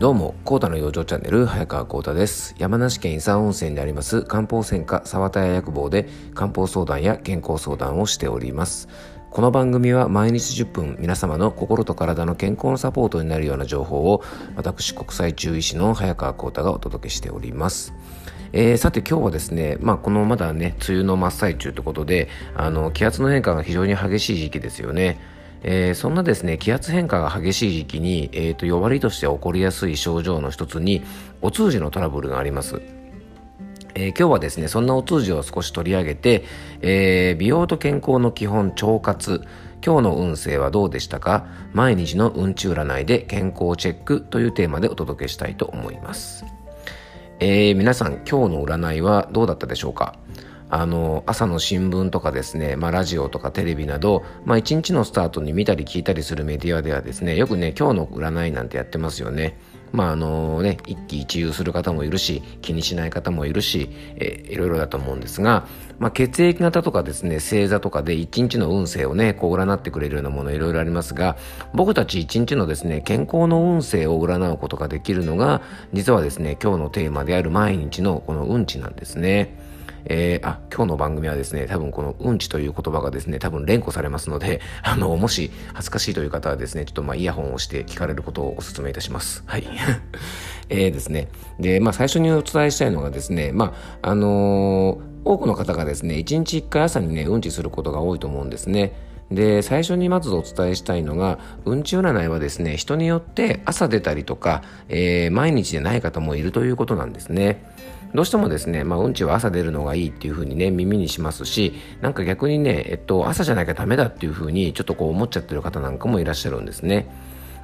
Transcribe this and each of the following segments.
どうも、コータの養生チャンネル、早川コータです。山梨県伊佐温泉であります漢方専科沢田屋薬房で漢方相談や健康相談をしております。この番組は毎日10分皆様の心と体の健康のサポートになるような情報を私国際中医師の早川コータがお届けしております。えー、さて今日はですね、まあ、このまだね梅雨の真っ最中ということであの気圧の変化が非常に激しい時期ですよね。えー、そんなですね気圧変化が激しい時期に、えーと、弱りとして起こりやすい症状の一つにお通じのトラブルがあります。えー、今日はですねそんなお通じを少し取り上げて、えー、美容と健康の基本腸活今日の運勢はどうでしたか？毎日の運値占いで健康チェックというテーマでお届けしたいと思います、えー、皆さん今日の占いはどうだったでしょうか？あの朝の新聞とかですね、まあ、ラジオとかテレビなど、まあ、一日のスタートに見たり聞いたりするメディアではですねよくね今日の占いなんてやってますよね。まああのね、一喜一憂する方もいるし気にしない方もいるし、えいろいろだと思うんですが、まあ、血液型とかですね星座とかで一日の運勢をねこう占ってくれるようなものいろいろありますが僕たち一日のですね健康の運勢を占うことができるのが実はですね今日のテーマである毎日のこの運値なんですね。えー、あ、今日の番組はですね、多分このうんちという言葉がですね、多分連呼されますので、あの、もし恥ずかしいという方はですね、ちょっとまあイヤホンをして聞かれることをお勧めいたします。はい。えーですね。で、まあ最初にお伝えしたいのがですね、まあ、あのー、多くの方がですね、1日1回朝にね、うんちすることが多いと思うんですね。で最初にまずお伝えしたいのがうんち占いはですね人によって朝出たりとか、えー、毎日でない方もいるということなんですね。どうしてもですね、まあ、うんちは朝出るのがいいっていうふうにね、耳にしますし、なんか逆にね、えっと、朝じゃなきゃダメだっていうふうに、ちょっとこう思っちゃってる方なんかもいらっしゃるんですね。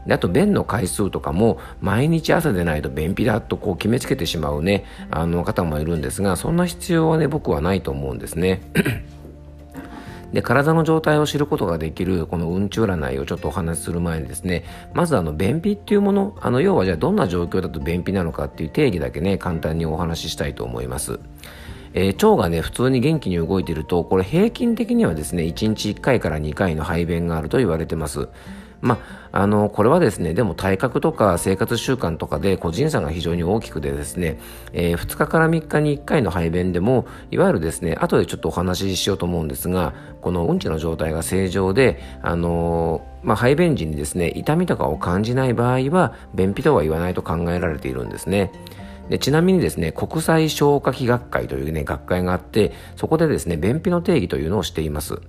であと、便の回数とかも、毎日朝でないと便秘だとこう決めつけてしまうね、あの方もいるんですが、そんな必要はね、僕はないと思うんですね。で体の状態を知ることができるこのうんち占いをちょっとお話しする前にですねまずあの便秘っていうものあの要はじゃあどんな状況だと便秘なのかっていう定義だけね簡単にお話ししたいと思います。えー、腸がね普通に元気に動いているとこれ平均的にはですね1日1回から2回の排便があると言われてます。まあ、あのこれはですねでも体格とか生活習慣とかで個人差が非常に大きくてですね、えー、2日から3日に1回の排便でもいわゆるですね後でちょっとお話ししようと思うんですがこのうんちの状態が正常であのまあ、排便時にですね痛みとかを感じない場合は便秘とは言わないと考えられているんですね。でちなみにですね国際消化器学会というね学会があってそこでですね便秘の定義というのをしています。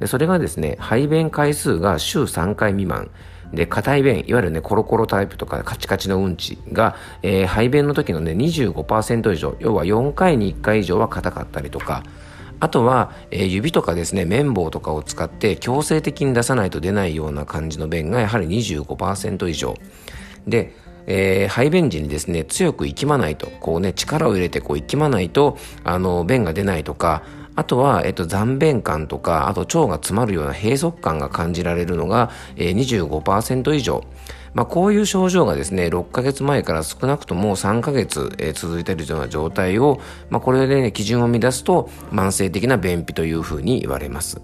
でそれがですね排便回数が週3回未満。で硬い便いわゆるねコロコロタイプとかカチカチのうんちが、えー、排便の時のね25%以上。要は4回に1回以上は硬かったりとか。あとは、えー、指とかですね綿棒とかを使って強制的に出さないと出ないような感じの便がやはり25%以上。でえー、排便時にですね強く息まないとこうね力を入れてこう息まないとあの便が出ないとかあとは、えっと、残便感とか、あと腸が詰まるような閉塞感が感じられるのが、えー、25%以上。まあ、こういう症状がですね、6ヶ月前から少なくとも3ヶ月、えー、続いているような状態を、まあ、これで、ね、基準を乱すと、慢性的な便秘というふうに言われます。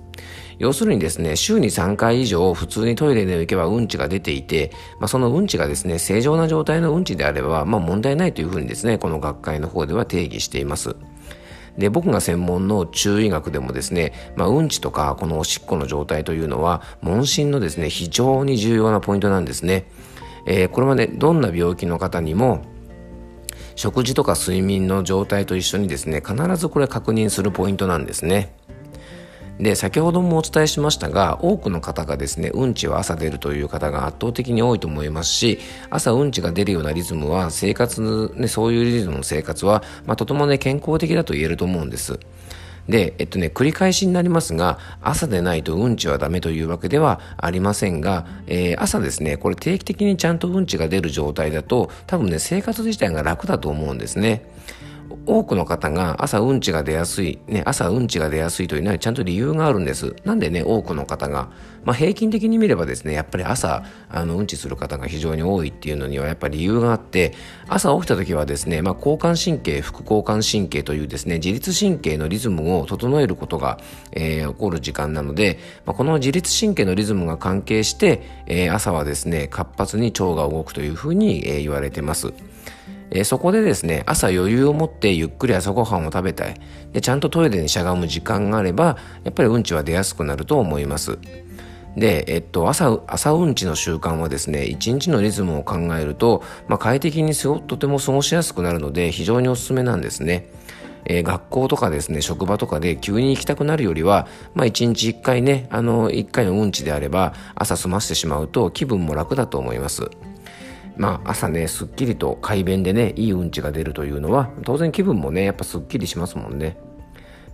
要するにですね、週に3回以上普通にトイレで行けばうんちが出ていて、まあ、そのうんちがですね、正常な状態のうんちであれば、まあ、問題ないというふうにですね、この学会の方では定義しています。で僕が専門の中医学でもですね、まあ、うんちとかこのおしっこの状態というのは問診のですね非常に重要なポイントなんですね、えー、これまでどんな病気の方にも食事とか睡眠の状態と一緒にですね必ずこれ確認するポイントなんですね。で先ほどもお伝えしましたが多くの方がですねうんちは朝出るという方が圧倒的に多いと思いますし朝うんちが出るようなリズムは生活、ね、そういうリズムの生活は、まあ、とてもね健康的だと言えると思うんですで、えっとね、繰り返しになりますが、朝でないとうんちはダメというわけではありませんが、えー、朝ですね、これ定期的にちゃんとうんちが出る状態だと、多分ね、生活自体が楽だと思うんですね。多くの方が朝うんちが出やすい、ね、朝うんちが出やすいというのはちゃんと理由があるんです。なんでね、多くの方が、まあ、平均的に見ればですね、やっぱり朝、あの、うんちする方が非常に多いっていうのにはやっぱり理由があって、朝起きた時はですね、まあ、交感神経、副交感神経というですね、自律神経のリズムを整えることが、えー、起こる時間なので、まあ、この自律神経のリズムが関係して、えー、朝はですね、活発に腸が動くというふうに、えー、言われてます。えー、そこでですね、朝余裕を持ってゆっくり朝ごはんを食べたい。で、ちゃんとトイレにしゃがむ時間があれば、やっぱりうんちは出やすくなると思います。で、えっと、朝、朝うんちの習慣はですね、一日のリズムを考えると、まあ、快適にとても過ごしやすくなるので、非常におすすめなんですね。えー、学校とかですね、職場とかで急に行きたくなるよりは、まあ一日一回ね、あの、一回のうんちであれば、朝済ませてしまうと気分も楽だと思います。まあ朝ねすっきりと快便でねいいうんちが出るというのは当然気分もねやっぱすっきりしますもんね。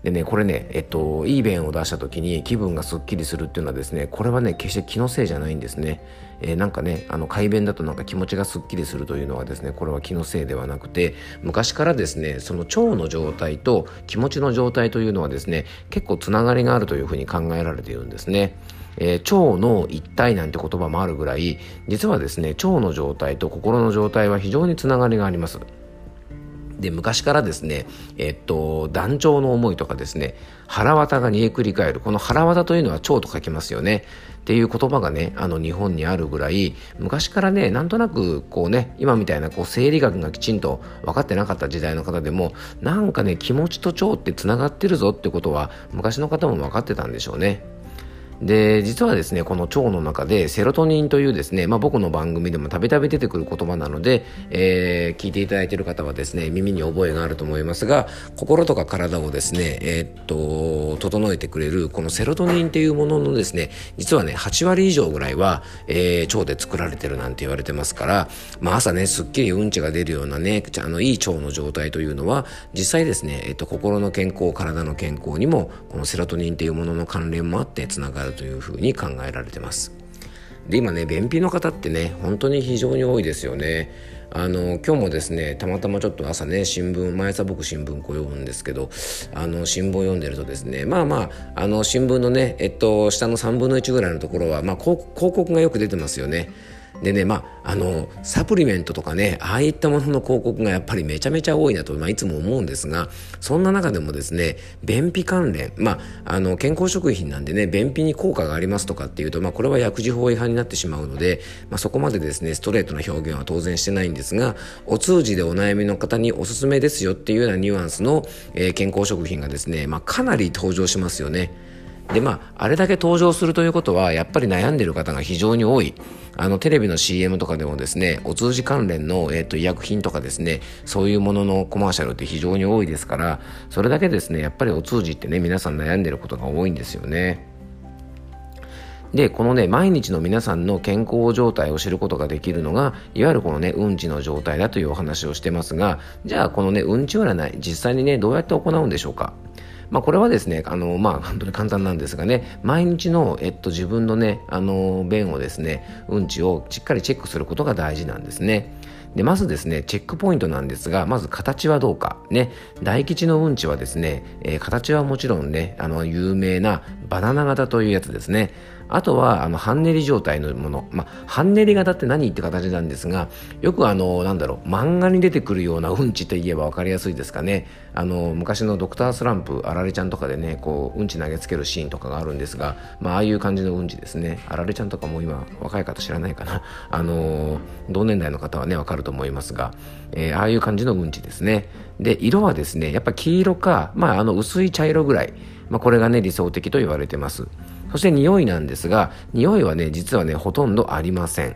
でねこれねえっといい便を出した時に気分がすっきりするっていうのはですねこれはね決して気のせいじゃないんですね、えー、なんかねあの快便だとなんか気持ちがすっきりするというのはですねこれは気のせいではなくて昔からですねその腸の状態と気持ちの状態というのはですね結構つながりがあるというふうに考えられているんですね。えー、腸の一体なんて言葉もあるぐらい実はですね腸の状態と心の状態は非常につながりがあります。で昔からですね、えっと、団長の思いとかですね腹渡が煮えくり返る。この腹渡というのは腸と書きますよね。っていう言葉がねあの日本にあるぐらい昔からねなんとなくこうね今みたいなこう生理学がきちんと分かってなかった時代の方でもなんかね気持ちと腸ってつながってるぞってことは昔の方も分かってたんでしょうね。で実はですねこの腸の中でセロトニンというですね、まあ、僕の番組でもたびたび出てくる言葉なので、えー、聞いていただいている方はですね耳に覚えがあると思いますが心とか体をですね、えー、っと整えてくれるこのセロトニンというもののですね実はね8割以上ぐらいは、えー、腸で作られてるなんて言われてますから、まあ、朝ねすっきりうんちが出るようなねあのいい腸の状態というのは実際ですね、えー、っと心の健康体の健康にもこのセロトニンというものの関連もあってつながるというふうに考えられてます。で今ね便秘の方ってね本当に非常に多いですよね。あの今日もですねたまたまちょっと朝ね新聞毎朝僕新聞こう読むんですけどあの新聞を読んでるとですねまあまああの新聞のねえっと下の3分の1ぐらいのところは、まあ、広告がよく出てますよね。でねまああのサプリメントとかねああいったものの広告がやっぱりめちゃめちゃ多いなと、まあ、いつも思うんですがそんな中でもですね便秘関連まああの健康食品なんでね便秘に効果がありますとかっていうと、まあ、これは薬事法違反になってしまうので、まあ、そこまでですねストレートな表現は当然してないんですがお通じでお悩みの方におすすめですよっていうようなニュアンスの、えー、健康食品がですね、まあ、かなり登場しますよね。でまああれだけ登場するということはやっぱり悩んでる方が非常に多いあのテレビの CM とかでもですねお通じ関連の、えーと、医薬品とかですねそういうもののコマーシャルって非常に多いですからそれだけですねやっぱりお通じってね皆さん悩んでることが多いんですよね。で、このね、毎日の皆さんの健康状態を知ることができるのが、いわゆるこのね、うんちの状態だというお話をしてますが、じゃあこのね、うんち占い、実際にね、どうやって行うんでしょうか？まあ、これはですね、あの、まあ、本当に簡単なんですがね、毎日の、えっと、自分のね、あの、便をですね、うんちをしっかりチェックすることが大事なんですね。で、まずですね、チェックポイントなんですが、まず形はどうか。ね、大吉のうんちはですね、えー、形はもちろんね、あの、有名なバナナ型というやつですね。あとはあの半練り状態のもの、まあ、半練り型って何って形なんですがよくあのなんだろう漫画に出てくるようなうんちといえば分かりやすいですかね。あの昔のドクタースランプあられちゃんとかでねこううんち投げつけるシーンとかがあるんですが、まあ、ああいう感じのうんちですね。あられちゃんとかも今若い方知らないかな。あの同年代の方はね分かると思いますが、えー、ああいう感じのうんちですね。で色はですねやっぱ黄色か、まあ、あの薄い茶色ぐらい、まあ、これがね理想的と言われてますそして匂いなんですが、匂いはね、実はね、ほとんどありません。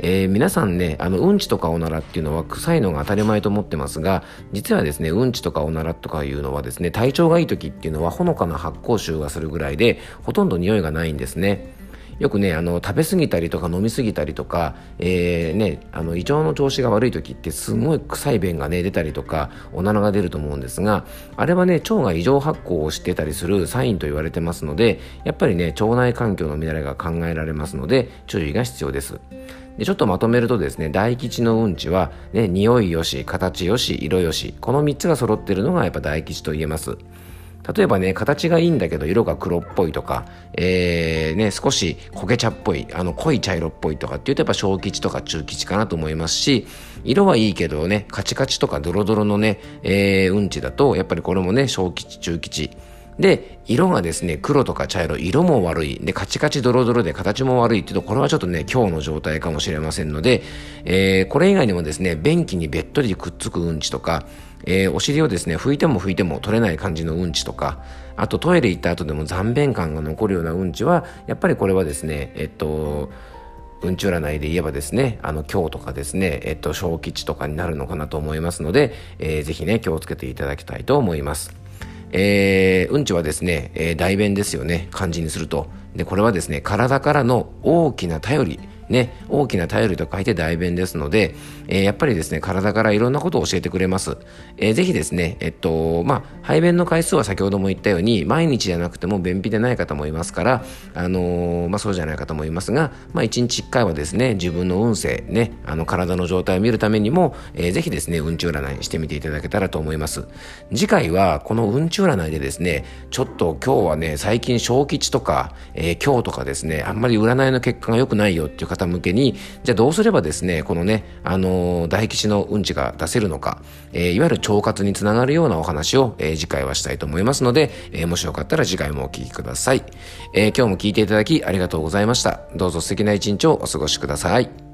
えー、皆さんね、あの、うんちとかおならっていうのは臭いのが当たり前と思ってますが、実はですね、うんちとかおならとかいうのはですね、体調がいい時っていうのはほのかな発酵臭がするぐらいで、ほとんど匂いがないんですね。よくねあの食べ過ぎたりとか飲み過ぎたりとか、えー、ね、あの胃腸の調子が悪い時ってすごい臭い便がね出たりとかおならが出ると思うんですがあれはね腸が異常発酵をしてたりするサインと言われてますのでやっぱりね腸内環境の乱れが考えられますので注意が必要です。でちょっとまとめるとですね大吉のうんちは、ね、匂いよし形よし色よしこの3つが揃っているのがやっぱ大吉と言えます。例えばね、形がいいんだけど色が黒っぽいとか、えー、ね、少し焦げ茶っぽい、あの濃い茶色っぽいとかって言うとやっぱ小吉とか中吉かなと思いますし、色はいいけどね、カチカチとかドロドロのね、えー、うんちだと、やっぱりこれもね、小吉、中吉。で、色がですね、黒とか茶色、色も悪い。で、カチカチドロドロで形も悪いっていうと、これはちょっとね、今日の状態かもしれませんので、えー、これ以外にもですね、便器にべっとりくっつくうんちとか、えー、お尻をですね、拭いても拭いても取れない感じのうんちとか、あとトイレ行った後でも残便感が残るようなうんちは、やっぱりこれはですね、えっと、うんち占いで言えばですね、あの、今日とかですね、えっと、小吉とかになるのかなと思いますので、えー、ぜひね、気をつけていただきたいと思います。えー、うんちはですね、えー、大便ですよね、漢字にすると。で、これはですね、体からの大きな頼り、ね、大きな頼りと書いて代弁ですので、えー、やっぱりですね、体からいろんなことを教えてくれます。えー、ぜひですね、えっと、まあ、排便の回数は先ほども言ったように、毎日じゃなくても便秘でない方もいますから、あのー、まあ、そうじゃない方もいますが、まあ、1日1回はですね、自分の運勢、ね、あの、体の状態を見るためにも、えー、ぜひですね、うんち占いしてみていただけたらと思います。次回は、このうんち占いでですね、ちょっと今日はね、最近小吉とか、えー、今日とかですね、あんまり占いの結果が良くないよっていう方方向けに、じゃあどうすればですね、このね、あのー、大吉のうんちが出せるのか、えー、いわゆる腸活につながるようなお話を、えー、次回はしたいと思いますので、えー、もしよかったら次回もお聴きください、えー。今日も聞いていただきありがとうございました。どうぞ素敵な一日をお過ごしください。